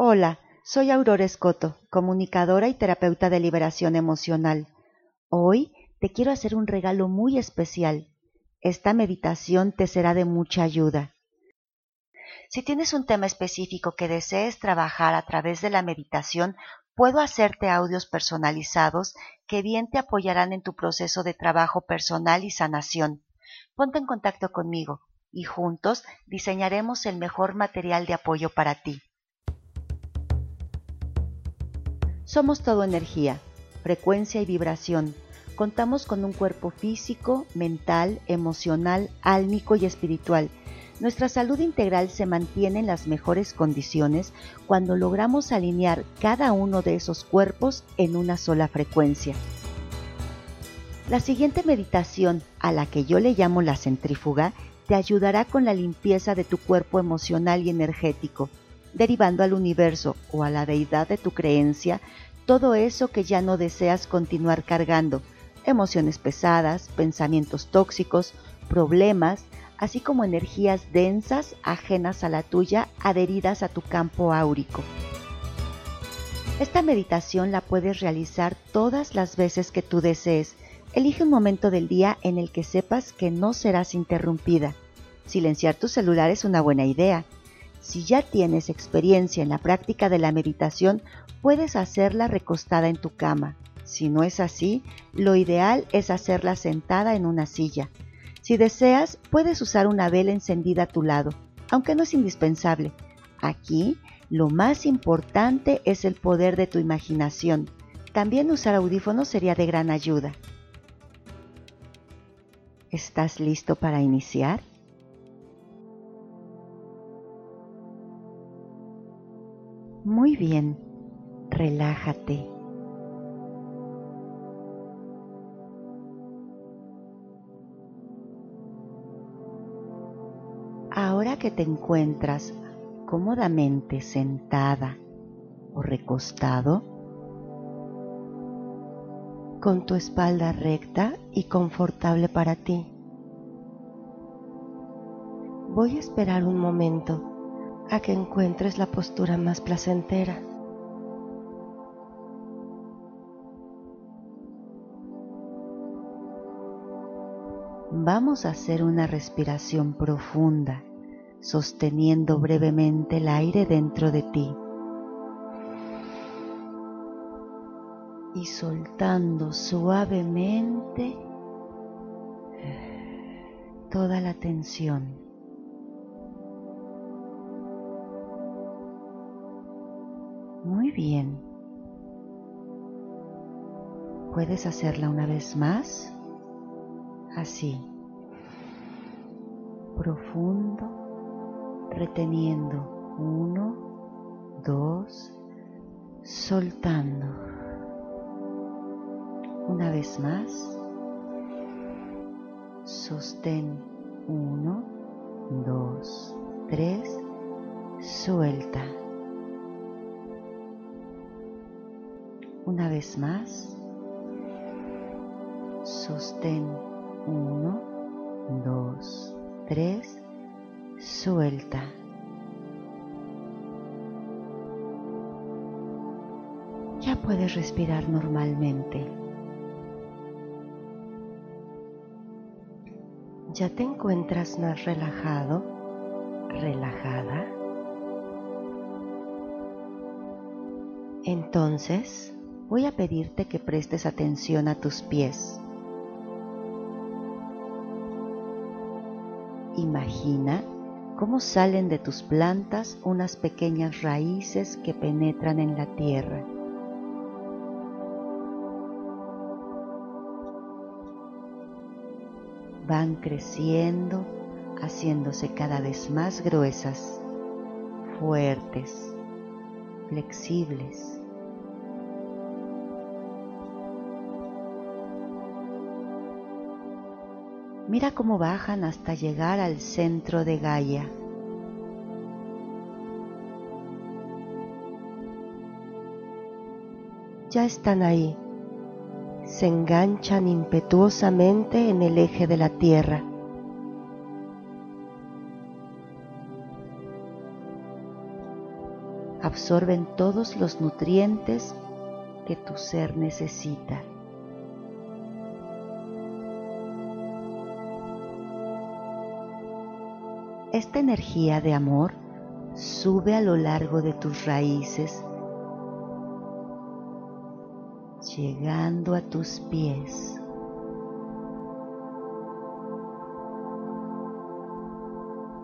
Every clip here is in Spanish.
Hola, soy Aurora Escoto, comunicadora y terapeuta de liberación emocional. Hoy te quiero hacer un regalo muy especial. Esta meditación te será de mucha ayuda. Si tienes un tema específico que desees trabajar a través de la meditación, puedo hacerte audios personalizados que bien te apoyarán en tu proceso de trabajo personal y sanación. Ponte en contacto conmigo y juntos diseñaremos el mejor material de apoyo para ti. Somos todo energía, frecuencia y vibración. Contamos con un cuerpo físico, mental, emocional, álmico y espiritual. Nuestra salud integral se mantiene en las mejores condiciones cuando logramos alinear cada uno de esos cuerpos en una sola frecuencia. La siguiente meditación, a la que yo le llamo la centrífuga, te ayudará con la limpieza de tu cuerpo emocional y energético derivando al universo o a la deidad de tu creencia todo eso que ya no deseas continuar cargando, emociones pesadas, pensamientos tóxicos, problemas, así como energías densas ajenas a la tuya adheridas a tu campo áurico. Esta meditación la puedes realizar todas las veces que tú desees. Elige un momento del día en el que sepas que no serás interrumpida. Silenciar tu celular es una buena idea si ya tienes experiencia en la práctica de la meditación, puedes hacerla recostada en tu cama. Si no es así, lo ideal es hacerla sentada en una silla. Si deseas, puedes usar una vela encendida a tu lado, aunque no es indispensable. Aquí, lo más importante es el poder de tu imaginación. También usar audífonos sería de gran ayuda. ¿Estás listo para iniciar? Muy bien, relájate. Ahora que te encuentras cómodamente sentada o recostado, con tu espalda recta y confortable para ti. Voy a esperar un momento a que encuentres la postura más placentera. Vamos a hacer una respiración profunda, sosteniendo brevemente el aire dentro de ti y soltando suavemente toda la tensión. Muy bien. Puedes hacerla una vez más. Así. Profundo. Reteniendo. Uno. Dos. Soltando. Una vez más. Sostén. Uno. Dos. Tres. Suelta. Una vez más, sostén 1, 2, 3, suelta. Ya puedes respirar normalmente. ¿Ya te encuentras más relajado, relajada? Entonces, voy a pedirte que prestes atención a tus pies. Imagina cómo salen de tus plantas unas pequeñas raíces que penetran en la tierra. Van creciendo, haciéndose cada vez más gruesas, fuertes, flexibles Mira cómo bajan hasta llegar al centro de Gaia. Ya están ahí. Se enganchan impetuosamente en el eje de la Tierra. absorben todos los nutrientes que tu ser necesita. Esta energía de amor sube a lo largo de tus raíces, llegando a tus pies.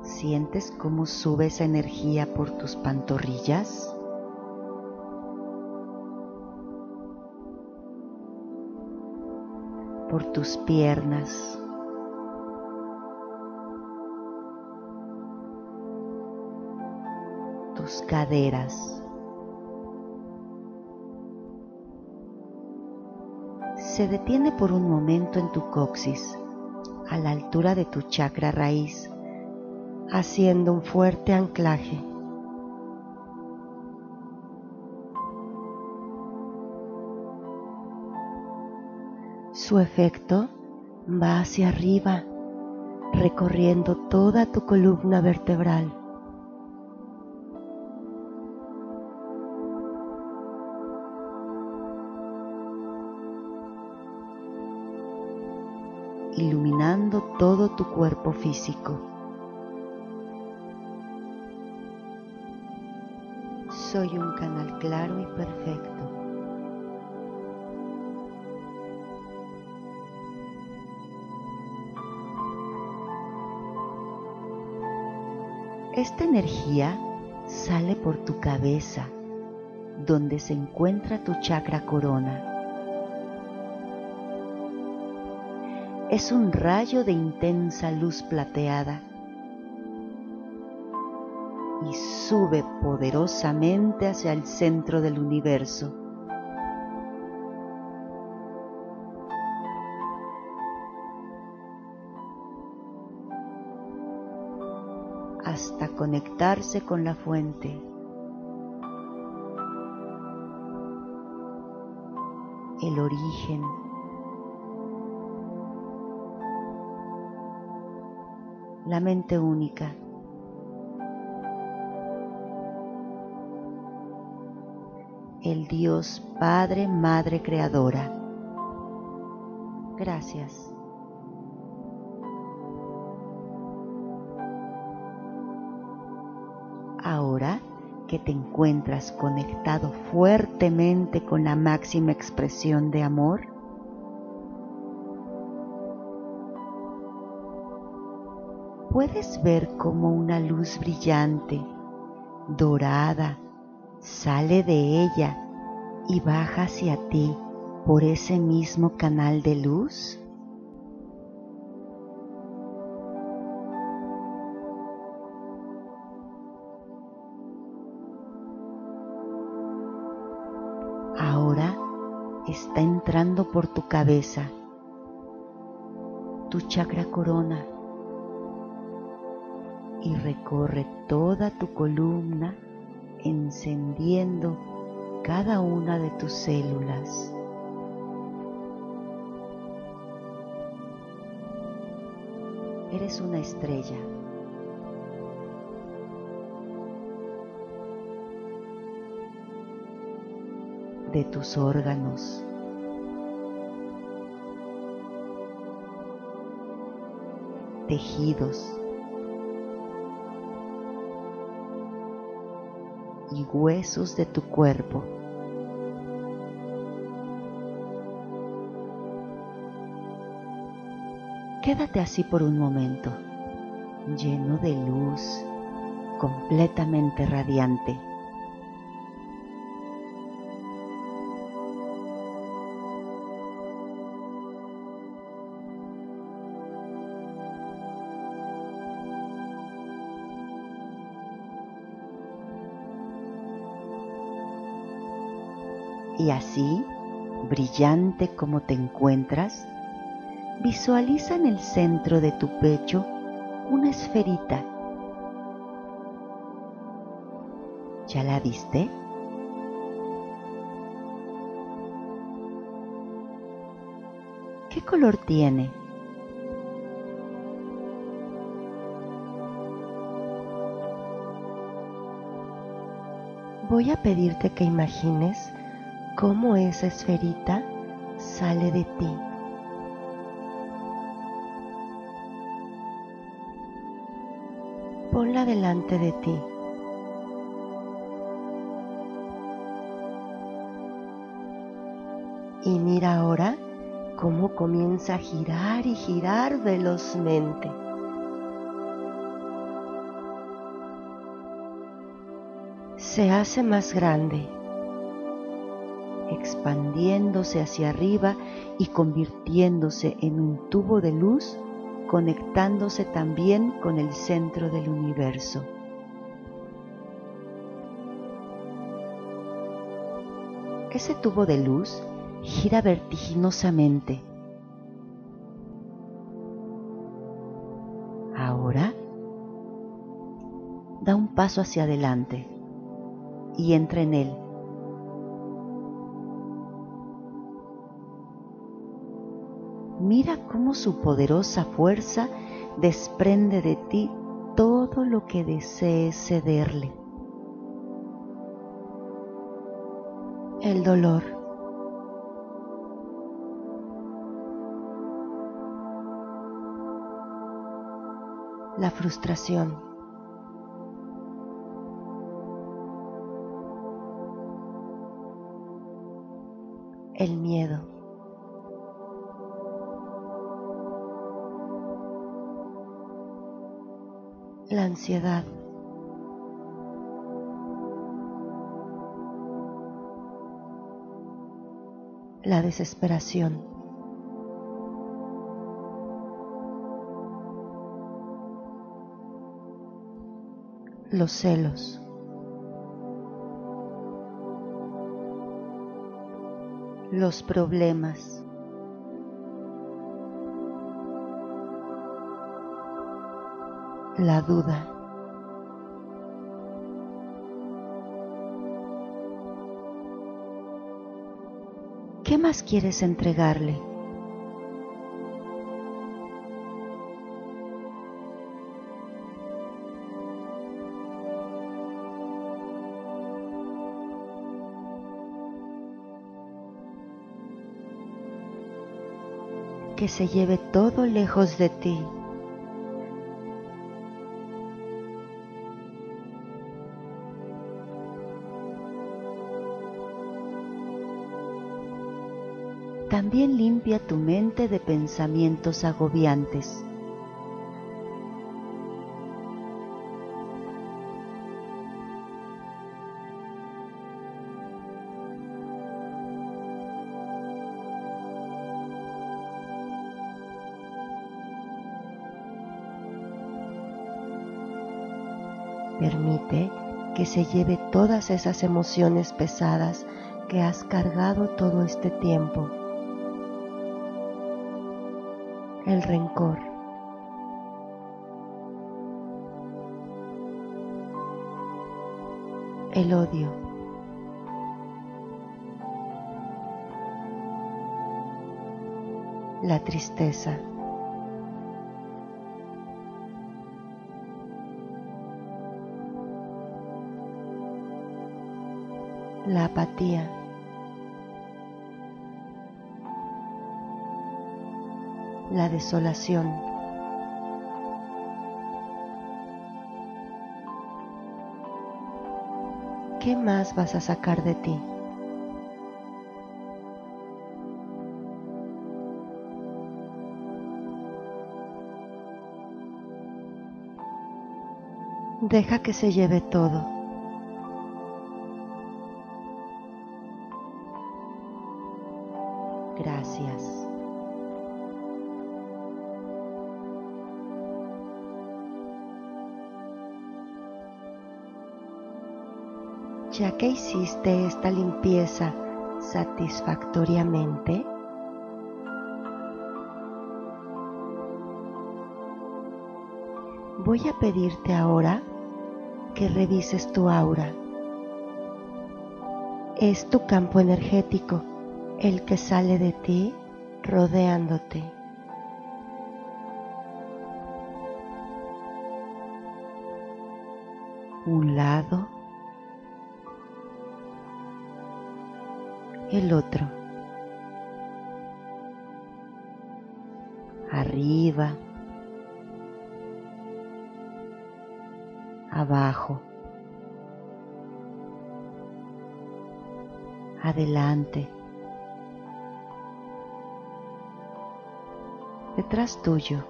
¿Sientes cómo sube esa energía por tus pantorrillas? Por tus piernas. Caderas. Se detiene por un momento en tu coxis, a la altura de tu chakra raíz haciendo un fuerte anclaje. Su efecto va hacia arriba, recorriendo toda tu columna vertebral. Iluminando todo tu cuerpo físico. soy un canal claro y perfecto. Esta energía sale por tu cabeza, donde se encuentra tu chakra corona. Es un rayo de intensa luz plateada y sube poderosamente hacia el centro del universo. hasta conectarse con la fuente. El origen. La mente única. el Dios Padre, Madre Creadora. Gracias. Ahora que te encuentras conectado fuertemente con la máxima expresión de amor, puedes ver como una luz brillante, dorada, sale de ella y baja hacia ti por ese mismo canal de luz? Ahora está entrando por tu cabeza, tu chakra corona, y recorre toda tu columna encendiendo cada una de tus células. Eres una estrella. de tus órganos. tejidos, y huesos de tu cuerpo. Quédate así por un momento, lleno de luz, completamente radiante. Y así, brillante como te encuentras, visualiza en el centro de tu pecho una esferita. ¿Ya la viste? ¿Qué color tiene? Voy a pedirte que imagines cómo esa esferita sale de ti. Ponla delante de ti. Y mira ahora cómo comienza a girar y girar velozmente. Se hace más grande, expandiéndose hacia arriba y convirtiéndose en un tubo de luz, conectándose también con el centro del universo. Ese tubo de luz gira vertiginosamente. Ahora da un paso hacia adelante y entra en él. Mira cómo su poderosa fuerza desprende de ti todo lo que desees cederle. El dolor, la frustración. El miedo. La ansiedad. La desesperación. los celos. Los problemas. La duda. ¿Qué más quieres entregarle? que se lleve todo lejos de ti. También limpia tu mente de pensamientos agobiantes. Permite que se lleve todas esas emociones pesadas que has cargado todo este tiempo. El rencor. El odio. La tristeza. la apatía. La desolación. ¿Qué más vas a sacar de ti? Deja que se lleve todo. Gracias. Ya que hiciste esta limpieza satisfactoriamente, voy a pedirte ahora que revises tu aura. Es tu campo energético el que sale de ti rodeándote. Un lado, el otro, arriba, abajo, adelante, detrás tuyo.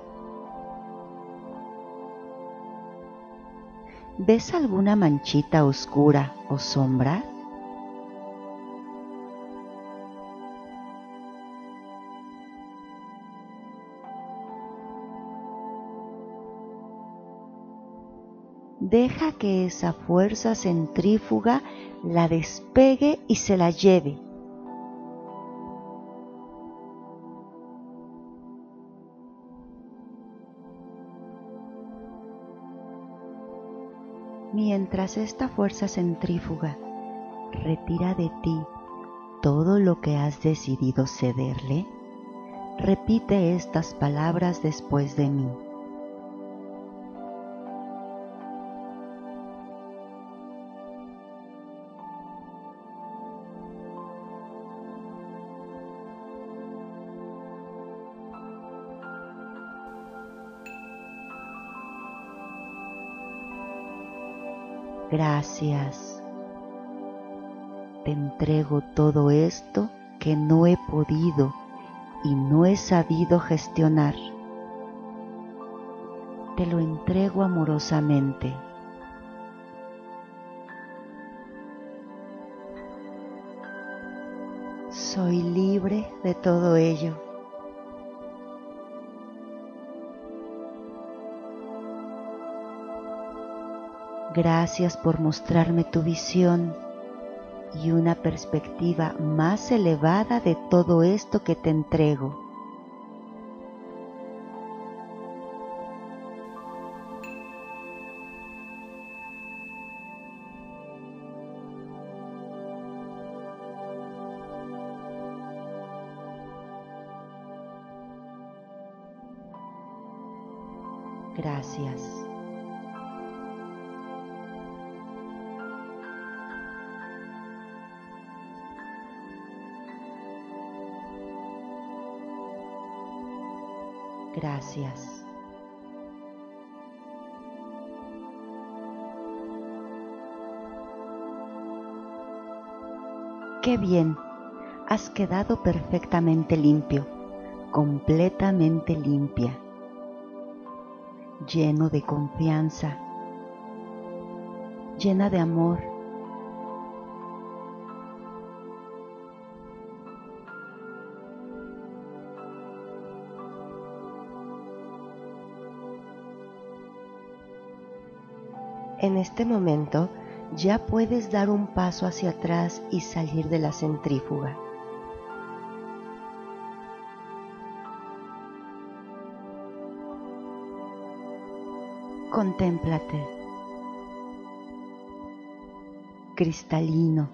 ¿Ves alguna manchita oscura o sombra? Deja que esa fuerza centrífuga la despegue y se la lleve. Mientras esta fuerza centrífuga retira de ti todo lo que has decidido cederle, repite estas palabras después de mí. Gracias. Te entrego todo esto que no he podido y no he sabido gestionar. Te lo entrego amorosamente. Soy libre de todo ello. Gracias por mostrarme tu visión y una perspectiva más elevada de todo esto que te entrego. Qué bien, has quedado perfectamente limpio, completamente limpia, lleno de confianza, llena de amor. En este momento ya puedes dar un paso hacia atrás y salir de la centrífuga. Contémplate. Cristalino.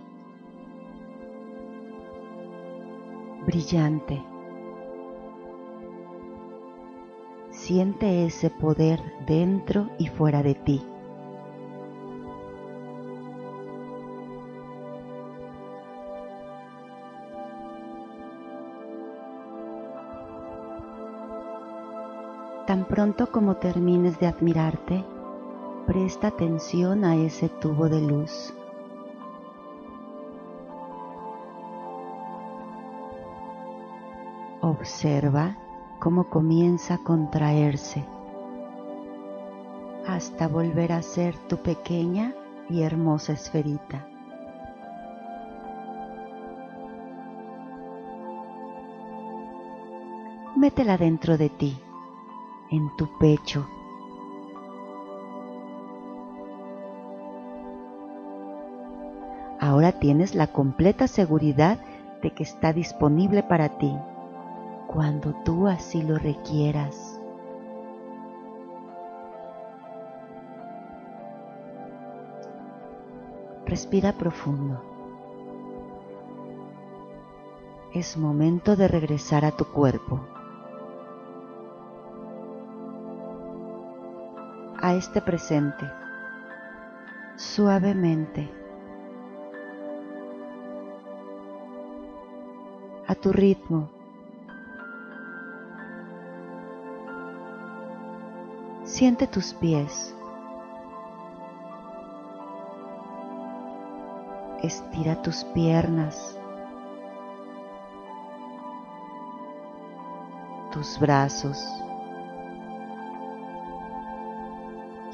Brillante. Siente ese poder dentro y fuera de ti. Pronto como termines de admirarte, presta atención a ese tubo de luz. Observa cómo comienza a contraerse hasta volver a ser tu pequeña y hermosa esferita. Métela dentro de ti en tu pecho. Ahora tienes la completa seguridad de que está disponible para ti cuando tú así lo requieras. Respira profundo. Es momento de regresar a tu cuerpo. Este presente, suavemente. a tu ritmo. Siente tus pies. Estira tus piernas. Tus brazos.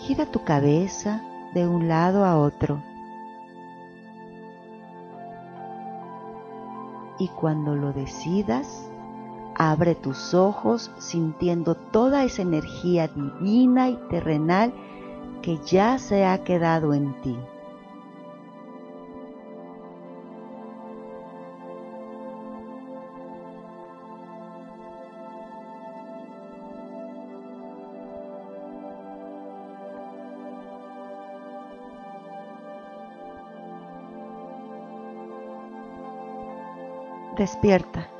Gira tu cabeza de un lado a otro. Y cuando lo decidas, abre tus ojos sintiendo toda esa energía divina y terrenal que ya se ha quedado en ti. Despierta.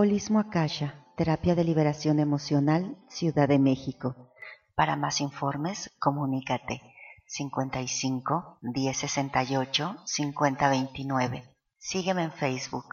Holismo Akasha, Terapia de Liberación Emocional, Ciudad de México. Para más informes, comunícate 55 1068 5029. Sígueme en Facebook.